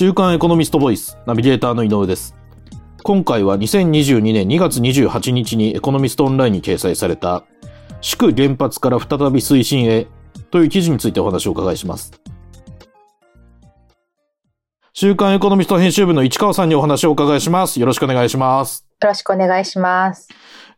週刊エコノミストボイスナビゲーターの井上です。今回は2022年2月28日にエコノミストオンラインに掲載された祝原発から再び推進へという記事についてお話をお伺いします。週刊エコノミスト編集部の市川さんにお話をお伺いします。よろしくお願いします。よろしくお願いします。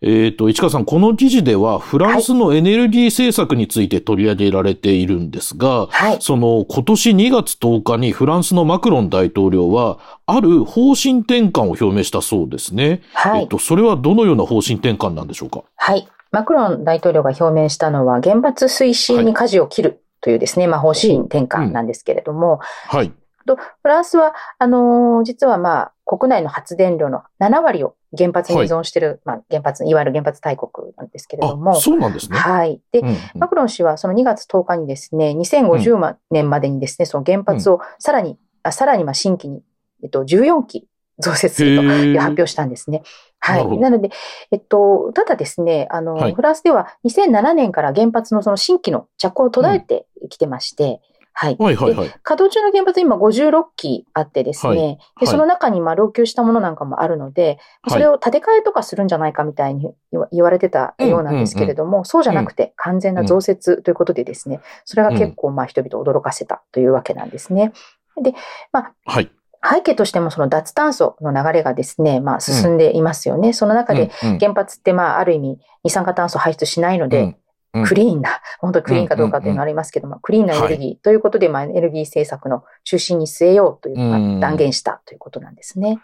えっ、と、市川さん、この記事ではフランスのエネルギー政策について取り上げられているんですが、はい。その今年2月10日にフランスのマクロン大統領は、ある方針転換を表明したそうですね。はい。えっと、それはどのような方針転換なんでしょうか？はい。マクロン大統領が表明したのは、原発推進に舵を切るというですね、まあ方針転換なんですけれども、はい。とフランスは、あのー実はまあ、国内の発電量の7割を原発に依存している、まあ原発、いわゆる原発大国なんですけれどあ、も、そうなんですね。はい。で、うんうんマクロン氏はその2月10日にですね、2050年までにですね、その原発をさらに、あさらにまあ新規に、えっと、14基増設するという発表したんですね。はい。なので、えっと、ただですね、あの、はいフランスでは2007年から原発のその新規の着工を途絶えてきてまして、はい。はいはいはい。稼働中の原発今56基あってですね、はいではいその中にまあ老朽したものなんかもあるので、はいそれを建て替えとかするんじゃないかみたいに言われてたようなんですけれども、そうじゃなくて完全な増設ということでですね、それが結構まあ人々を驚かせたというわけなんですね。で、まあ、はい。背景としてもその脱炭素の流れがですね、まあ進んでいますよね。その中でうんうん原発ってまあある意味二酸化炭素排出しないので、うんクリーンな、本当にクリーンかどうかというのがありますけども、クリーンなエネルギーということで、まあ、エネルギー政策の中心に据えようという、まうんあ、断言したということなんですね。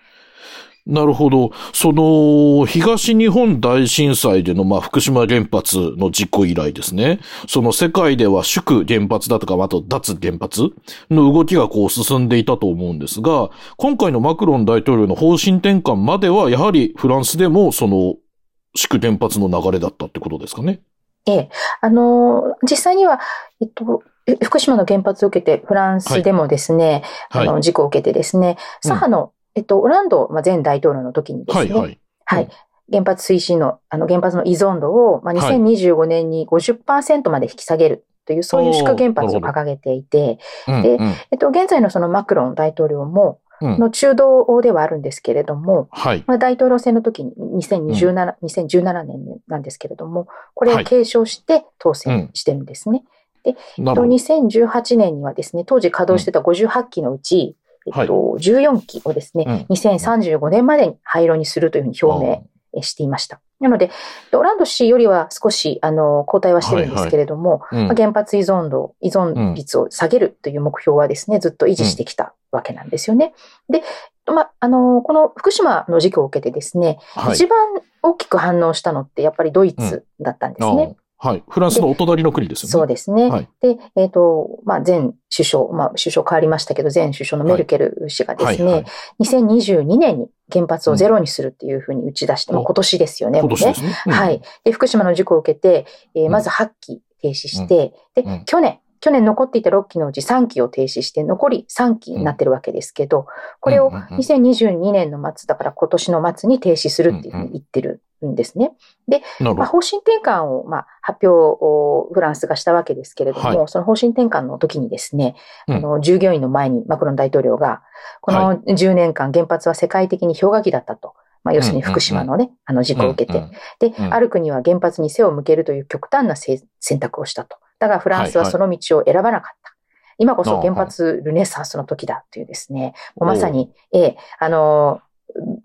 なるほど。その、東日本大震災での、まあ、福島原発の事故以来ですね。その世界では祝原発だとか、あと脱原発の動きがこう進んでいたと思うんですが、今回のマクロン大統領の方針転換までは、やはりフランスでも、その、祝原発の流れだったってことですかね。ええ。あのー、実際には、えっと、え福島の原発を受けて、フランスでもですね、はい。あの、事故を受けてですね、左派の、えっと、オランドまあ前大統領の時にですね、はい、はい。はいうん原発推進の、あの、原発の依存度を、まあ、はい2025年に50%まで引き下げるという、そういう祝原発を掲げていて、でえっと、現在のそのマクロン大統領も、うんの中道ではあるんですけれども、はい。まあ、大統領選の時に2027、2017年なんですけれども、これを継承して当選してるんですね。なるほど。2018年にはですね、当時稼働してた58機のうち、えっと、14機をですね、うん2035年までに廃炉にするというふうに表明えしていました。なので、オランド氏よりは少し、あの、交代はしてるんですけれども、うんまあ原発依存度、依存率を下げるという目標はですね、ずっと維持してきたわけなんですよね。で、まあ、あの、この福島の事故を受けてですね、はい。一番大きく反応したのってやっぱりドイツだったんですね。あはい。フランスのお隣の国ですよね。そうですね。はいで、えっ、と、まあ、前首相、まあ、首相変わりましたけど、前首相のメルケル氏がですね、はいはい2022年に原発をゼロにするっていうふうに打ち出して、まあ、お今年ですよね、今年ですね。うんはい。。で、福島の事故を受けて、えーうんまず8期停止して、で、うん去年、去年残っていた6期のうち3期を停止して、残り3期になってるわけですけど、これをうんうんうん2022年の末、だから今年の末に停止するっていうふうに言ってるんですね。まあ。方針転換を、まあ、発表をフランスがしたわけですけれども、はその方針転換の時にですね、うんあの、従業員の前にマクロン大統領が、この10年間原発は世界的に氷河期だったと。まあ、要するに福島のね、あの事故を受けて、で、うんある国は原発に背を向けるという極端なせ選択をしたと。だがフランスはその道を選ばなかった。今こそ原発ルネッサンスの時だというですね、もうまさに、ええ、あの、うん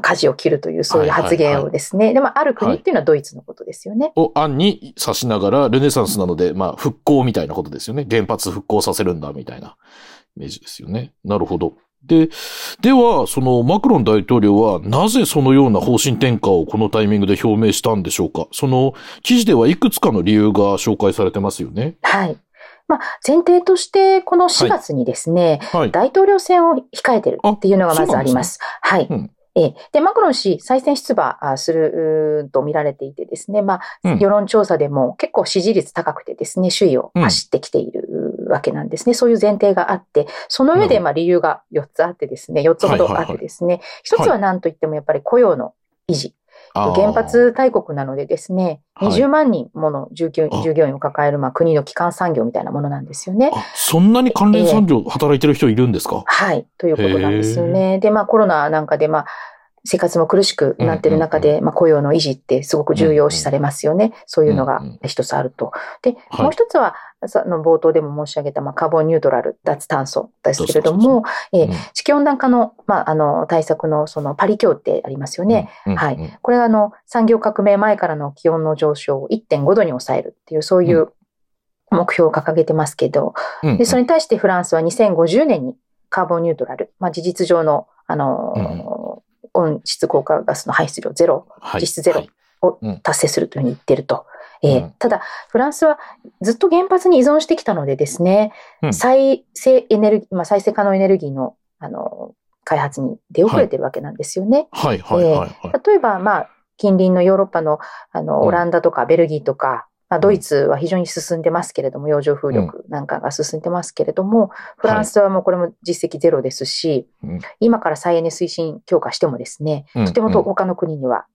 舵を切るというそういう発言をですね。でも、ある国っていうのはドイツのことですよね。を案に指しながら、ルネサンスなので、まあ、復興みたいなことですよね。原発復興させるんだ、みたいなイメージですよね。なるほど。で、では、そのマクロン大統領は、なぜそのような方針転換をこのタイミングで表明したんでしょうか？その記事ではいくつかの理由が紹介されてますよね。はい。まあ、前提として、この4月にですね、はい。大統領選を控えてるっていうのがまずあります。はい。うんええで、マクロン氏、再選出馬あすると見られていてですね、まあ、うん世論調査でも結構支持率高くてですね、首位を走ってきているわけなんですね。そういう前提があって、その上で、まあ、理由が4つあってですね、4つほどあってですね、一つは何といってもやっぱり雇用の維持。原発大国なのでですね、はい。20万人もの従業あ。従業員を抱える、まあ、国の基幹産業みたいなものなんですよね。あ、そんなに関連産業働いてる人いるんですか？はい。ということなんですよね。で、まあコロナなんかで、まあ、生活も苦しくなっている中で、まあ雇用の維持ってすごく重要視されますよね。そういうのが一つあると。で、はい。もう一つは、さあの冒頭でも申し上げた、まあカーボンニュートラル、脱炭素ですけれども、地球温暖化の、まあ、あの、対策のそのパリ協定ありますよね。うん。はい。うん。これはあの、産業革命前からの気温の上昇を1.5度に抑えるっていう、そういう目標を掲げてますけど、うん。で、それに対してフランスは2050年にカーボンニュートラル、まあ、事実上の、あの、温室効果ガスの排出量ゼロはい。実質ゼロはい。をうん。達成するというふうに言ってると。えーうん。ただ、フランスはずっと原発に依存してきたのでですね、うん。再生エネルギー、まあ、再生可能エネルギーの、あの、開発に出遅れてるわけなんですよね。はいはいはいはい。例えば、まあ、近隣のヨーロッパの、あの、うん。オランダとかベルギーとか、まあ、ドイツは非常に進んでますけれども、洋上風力なんかが進んでますけれども、フランスはもうこれも実績ゼロですし、うん。今から再エネ推進強化してもですね、うん。とてもと他の国には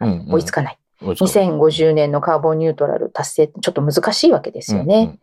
うん。追いつかない。追いつかない2050年のカーボンニュートラル達成ってちょっと難しいわけですよね。。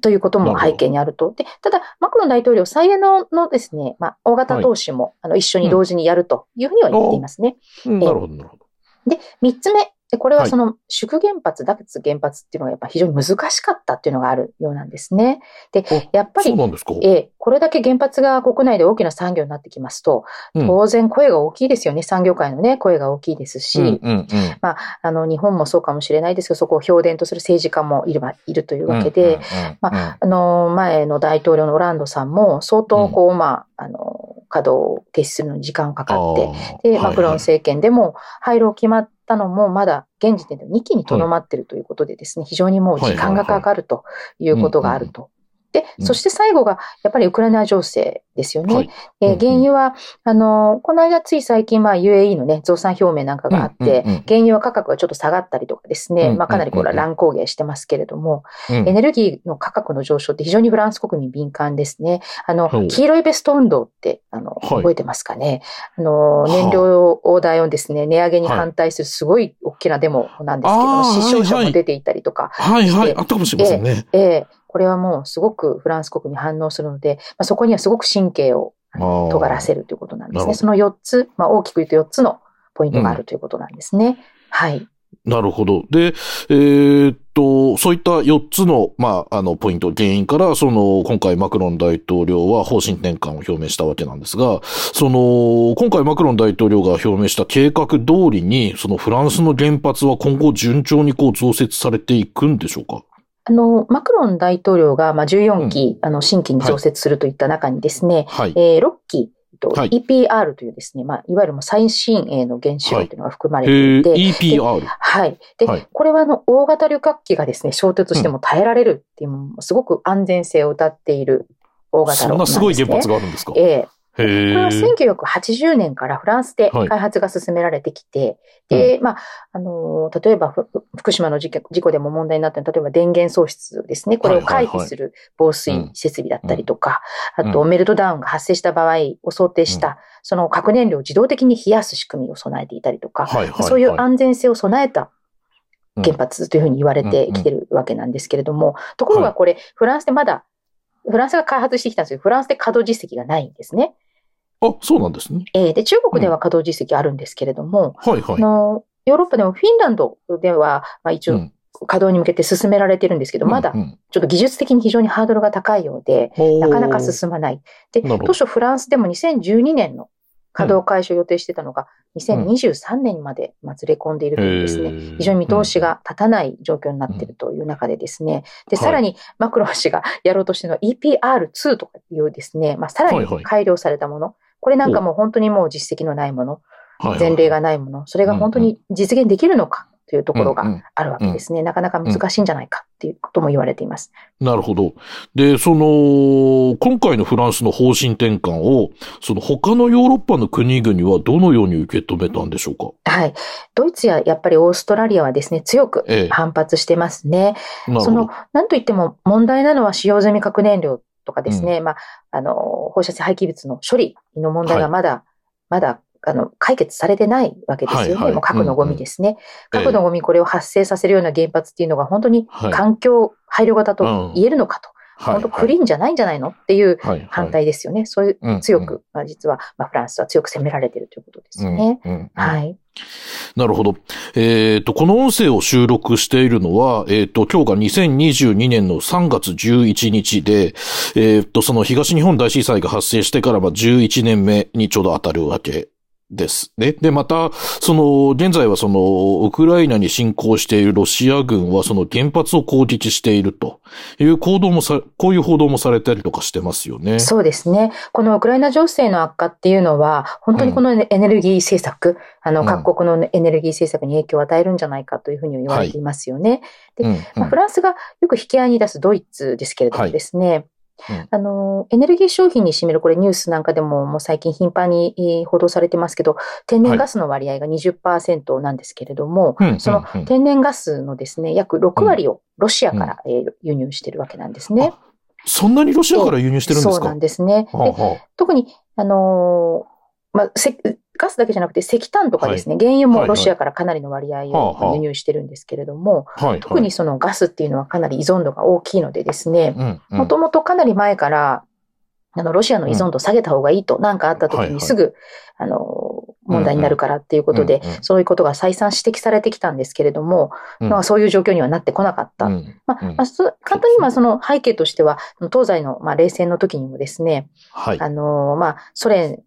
ということも背景にあると。で、ただ、マクロン大統領、再エネのですね、まあ、大型投資も、あの、一緒に同時にやるというふうには言っていますね。うんなるほど、なるほど。で、三つ目。でこれははい。その、祝原発、脱原発っていうのがやっぱ非常に難しかったっていうのがあるようなんですね。であ、やっぱり。ええこれだけ原発が国内で大きな産業になってきますと、うん。当然声が大きいですよね。産業界のね、声が大きいですし、うんうんうん。あの、日本もそうかもしれないですけど、そこを評伝とする政治家もいるわいるというわけで、、まああの、前の大統領のオランドさんも相当こう、まあ、あの、稼働を停止するのに時間がかかって、で、マクロン政権でも廃炉決まったのもまだ現時点で2期にとどまっているということでですね、非常にもう時間がかかるということがあると。で、うん。そして最後がやっぱりウクライナ情勢ですよね。はい。えーうんうん。原油は、あの、この間つい最近、まあ UAE のね、増産表明なんかがあって、うんうんうん原油は価格がちょっと下がったりとかですね、うんうんうんまあかなりこれは乱高下してますけれども、うんエネルギーの価格の上昇って非常にフランス国民敏感ですね。あの黄色いベスト運動って、あの、はい。覚えてますかね。あの、はあ。燃料代をですね、値上げに反対するすごい大きなデモなんですけども、あー死傷者はい。はいも出ていたりとか、はいはい、あったかもしれませんね。ええこれはもうすごくフランス国民反応するので、まあ、そこにはすごく神経を尖らせるということなんですね。その4つ、まあ、大きく言うと4つのポイントがあるということなんですね。はい。なるほど。で、えーっと、そういった4つの、まあ、あの、ポイント、原因から、その、今回マクロン大統領は方針転換を表明したわけなんですが、その、今回マクロン大統領が表明した計画通りに、そのフランスの原発は今後順調にこう増設されていくんでしょうか？あの、マクロン大統領が、まあ、14期、あの、新規に増設するといった中にですね、はい。えー6期とはい EPR というですね、まあ、いわゆるもう最新鋭の原子炉というのが含まれえー、ていて、EPR。はい。で、はいこれはあの、大型旅客機がですね、衝突しても耐えられるっていう、すごく安全性を謳っている大型そん炉なんです、ね。なすごい原発があるんですか？ええへこれはー1980年からフランスではい。開発が進められてきて、で、まあ、あのー、例えばふ福島の事故でも問題になった例えば電源喪失ですね。これを回避する防水設備だったりとか、うん。あとメルトダウンが発生した場合を想定した、その核燃料を自動的に冷やす仕組みを備えていたりとか、はいはいはい。そういう安全性を備えたうん。原発というふうに言われてきてるわけなんですけれども、ところがこれ、フランスでまだ、フランスが開発してきたんですけど、フランスで稼働実績がないんですね。あ、そうなんですね。えーで、中国では稼働実績あるんですけれども、はいはい。あの、ヨーロッパでもフィンランドでは、まあ一応うん稼働に向けて進められてるんですけど、まだうんうんちょっと技術的に非常にハードルが高いようで、なかなか進まない。で、当初フランスでも2012年の稼働開始を予定してたのが、2023年までまあずれ込んでいるというですね、ね非常に見通しが立たない状況になっているという中でですね、で、はい。さらにマクロン氏がやろうとしているのは EPR2 とかいうですね、まあ、さらに改良されたもの、これなんかもう本当にもう実績のないもの、前例がないもの、それが本当に実現できるのかというところがあるわけですね。なかなか難しいんじゃないかっていうことも言われています。なるほど。で、その、今回のフランスの方針転換を、その他のヨーロッパの国々はどのように受け止めたんでしょうか？はい。ドイツややっぱりオーストラリアはですね、強くええ反発してますね。なるほどその。、なんといっても問題なのは使用済み核燃料とかですね、まあ、あの、放射性廃棄物の処理の問題がまだ、まだ、あの、解決されてないわけですよね。はいはいもう核のゴミですね。ええ核のゴミこれを発生させるような原発っていうのが本当にはい環境配慮型と言えるのかと。はい本当クリーンじゃないんじゃないのっていうはいはい反対ですよね。そういううん強く、まあ、実は、まあ、フランスは強く責められているということですよね。うんうんはい。なるほど。えっ、と、この音声を収録しているのは、えっ、と、今日が2022年の3月11日で、えっ、と、その東日本大震災が発生してからまあ11年目にちょうど当たるわけですね。で、また、その、現在はその、ウクライナに侵攻しているロシア軍はその原発を攻撃しているという行動もさ、こういう報道もされたりとかしてますよね。そうですね。このウクライナ情勢の悪化っていうのは、本当にこのエネルギー政策、あの、うん各国のエネルギー政策に影響を与えるんじゃないかというふうに言われていますよね。でうんうんまあ、フランスがよく引き合いに出すドイツですけれどもですね、うんあの、エネルギー商品に占める、これニュースなんかでももう最近頻繁にえー報道されてますけど、天然ガスの割合が20%なんですけれども、うんその天然ガスのですね、約6割をロシアからえー輸入してるわけなんですね。そんなにロシアから輸入してるんですか？そうなんですね。ではあは特に、あのーまあ、せガスだけじゃなくて石炭とかですね、原油もロシアからかなりの割合を輸入してるんですけれども、あはい。特にそのガスっていうのはかなり依存度が大きいのでですね、もともとかなり前から、あの、ロシアの依存度を下げた方がいいと、なんかあった時はいはい。にすぐ、あの、問題になるからっていうことでうんうん、そういうことが再三指摘されてきたんですけれども、うん。まあそういう状況にはなってこなかった。うん。うん。まあまあ、そ簡単にまあその背景としては、東西のまあ冷戦の時にもですね、はい。あの、まあ、ソ連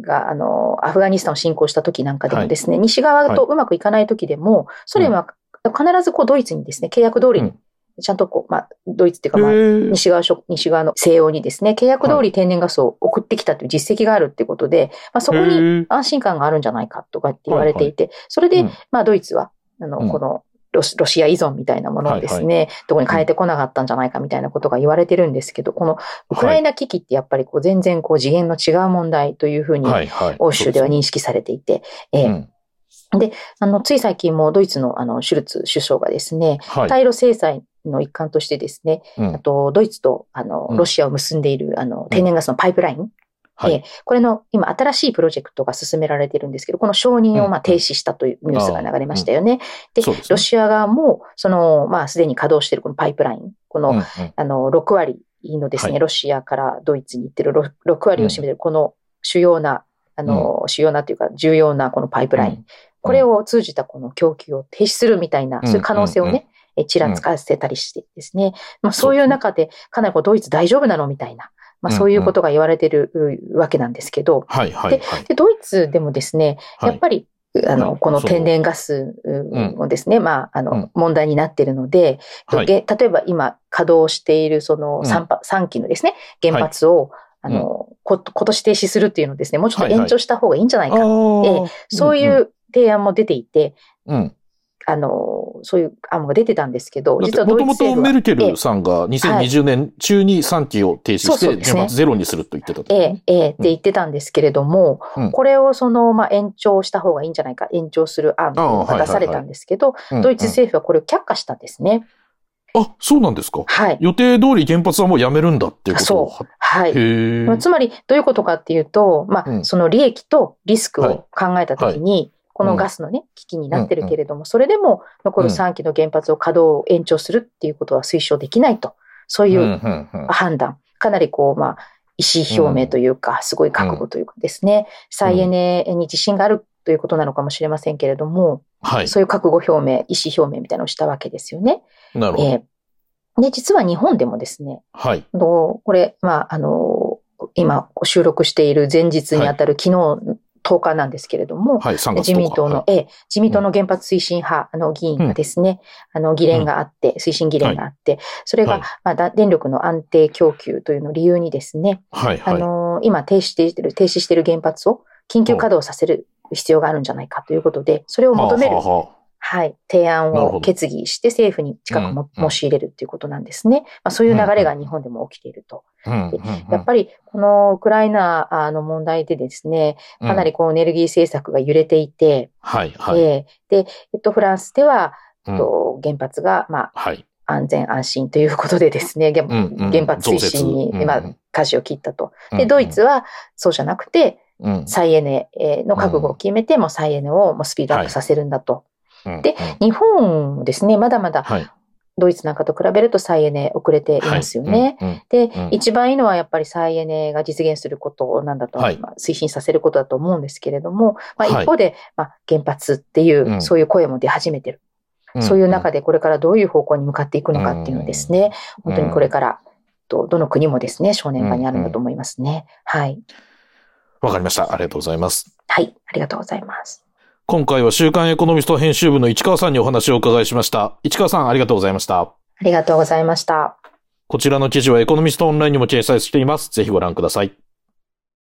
が、あの、アフガニスタンを侵攻した時なんかでもですね、西側とうまくいかない時でも、ソ連は必ずこうドイツにですね、契約通りに、ちゃんとこう、まあ、ドイツっていうか、まあ、西側諸、西側の西洋にですね、契約通り天然ガスを送ってきたという実績があるっていうことで、まあ、そこに安心感があるんじゃないかとかって言われていて、それで、うん。まあ、ドイツは、あの、うん。この、ロシロシア依存みたいなものをですね、どこに変えてこなかったんじゃないかみたいなことが言われてるんですけど、このウクライナ危機ってやっぱりこう全然こう次元の違う問題というふうにはいはい。欧州では認識されていて、えーうん。あの、つい最近もドイツのあの、シュルツ首相がですね、はい。対ロ制裁の一環としてですね、うん。あと、ドイツと、あのう、ん。ロシアを結んでいる、あの、天然ガスのパイプライン、はい。えーこれの今新しいプロジェクトが進められているんですけど、この承認をまあうん停止したというニュースが流れましたよね。でそうですね。ロシア側も、その、まあ、すでに稼働しているこのパイプライン、この、うんうん。あの、6割のですね、はい。ロシアからドイツに行ってるろ6割を占めているこの主要な、あの、主要なというか重要なこのパイプライン、これを通じたこの供給を停止するみたいな、そういう可能性をうんうんね、えちらつかせたりしてですね、まあそういう中で、かなりこうドイツ大丈夫なの？みたいな、まあそういうことが言われてるうわけなんですけど、はいはいはい。で、ドイツでもですね、はい。やっぱり、あの、はい。この天然ガスをですね、まあ、あうん。の、問題になっているので、例えば今稼働しているそのうん。3, パ3基のですね、原発を、あの、こ今年停止するっていうのをですね、もうちょっと延長した方がいいんじゃないか。あー。そういう提案も出ていて、うん。あの、そういう案が出てたんですけど、実はもともとメルケルさんが2020年中に3期を停止して原発ゼロにすると言ってたんですええね。、ええ、って言ってたんですけれども、うんこれをその、まあ、延長した方がいいんじゃないか、延長する案が出されたんですけど、うんドイツ政府はこれを却下したんですね。あ、そうなんですか。はい。予定通り原発はもうやめるんだっていうことを。はい。つまり、どういうことかっていうと、まあ、うんその利益とリスクはいを考えたときに、このガスのね、危機になってるけれども、それでも残るうん3基の原発を稼働を延長するっていうことは推奨できないと。そういう判断。かなりこう、まあ、意思表明というか、すごい覚悟というかですね、再エネに自信があるということなのかもしれませんけれども、はい。そういう覚悟表明、意思表明みたいなのをしたわけですよね。なるほど。えーで、実は日本でもですね、はい。これ、まあ、あの、今収録している前日にあたる昨日10日なんですけれども、はい。3月10日自民党の、ええ自民党の原発推進派の議員がですね、あの、議連があって、推進議連があって、それがはい、まあだ、電力の安定供給というのを理由にですね、はい。はい。あの、今停止している、停止している原発を緊急稼働させる必要があるんじゃないかということで、それを求めるは、い、提案を決議して政府に近くも申し入れるということなんですね。まあ、そういう流れが日本でも起きていると。やっぱり、このウクライナの問題でですね、かなりこうエネルギー政策が揺れていて、はい。はい。えーで、えっと、フランスでは、うんと原発が、まあ、はい。安全安心ということでですね、原発推進に、うんまあ、舵を切ったと。で、うんドイツはそうじゃなくて、うん。再エネえーの覚悟を決めて、もう再エネをもうスピードアップさせるんだと。うんで日本ですね、まだまだはい。ドイツなんかと比べると再エネ遅れていますよね。で、うん一番いいのはやっぱり再エネが実現することなんだと、はいまあ推進させることだと思うんですけれども、まあ、はい一方で、まあ、原発っていう、うんそういう声も出始めてる。うんそういう中でこれからどういう方向に向かっていくのかっていうのをですね、本当にこれから、どどの国もですね、正念場にあるんだと思いますね。はい。わかりました。ありがとうございます。はい。ありがとうございます。今回は週刊エコノミスト編集部の市川さんにお話をお伺いしました。市川さん、ありがとうございました。ありがとうございました。こちらの記事はエコノミストオンラインにも掲載しています。ぜひご覧ください。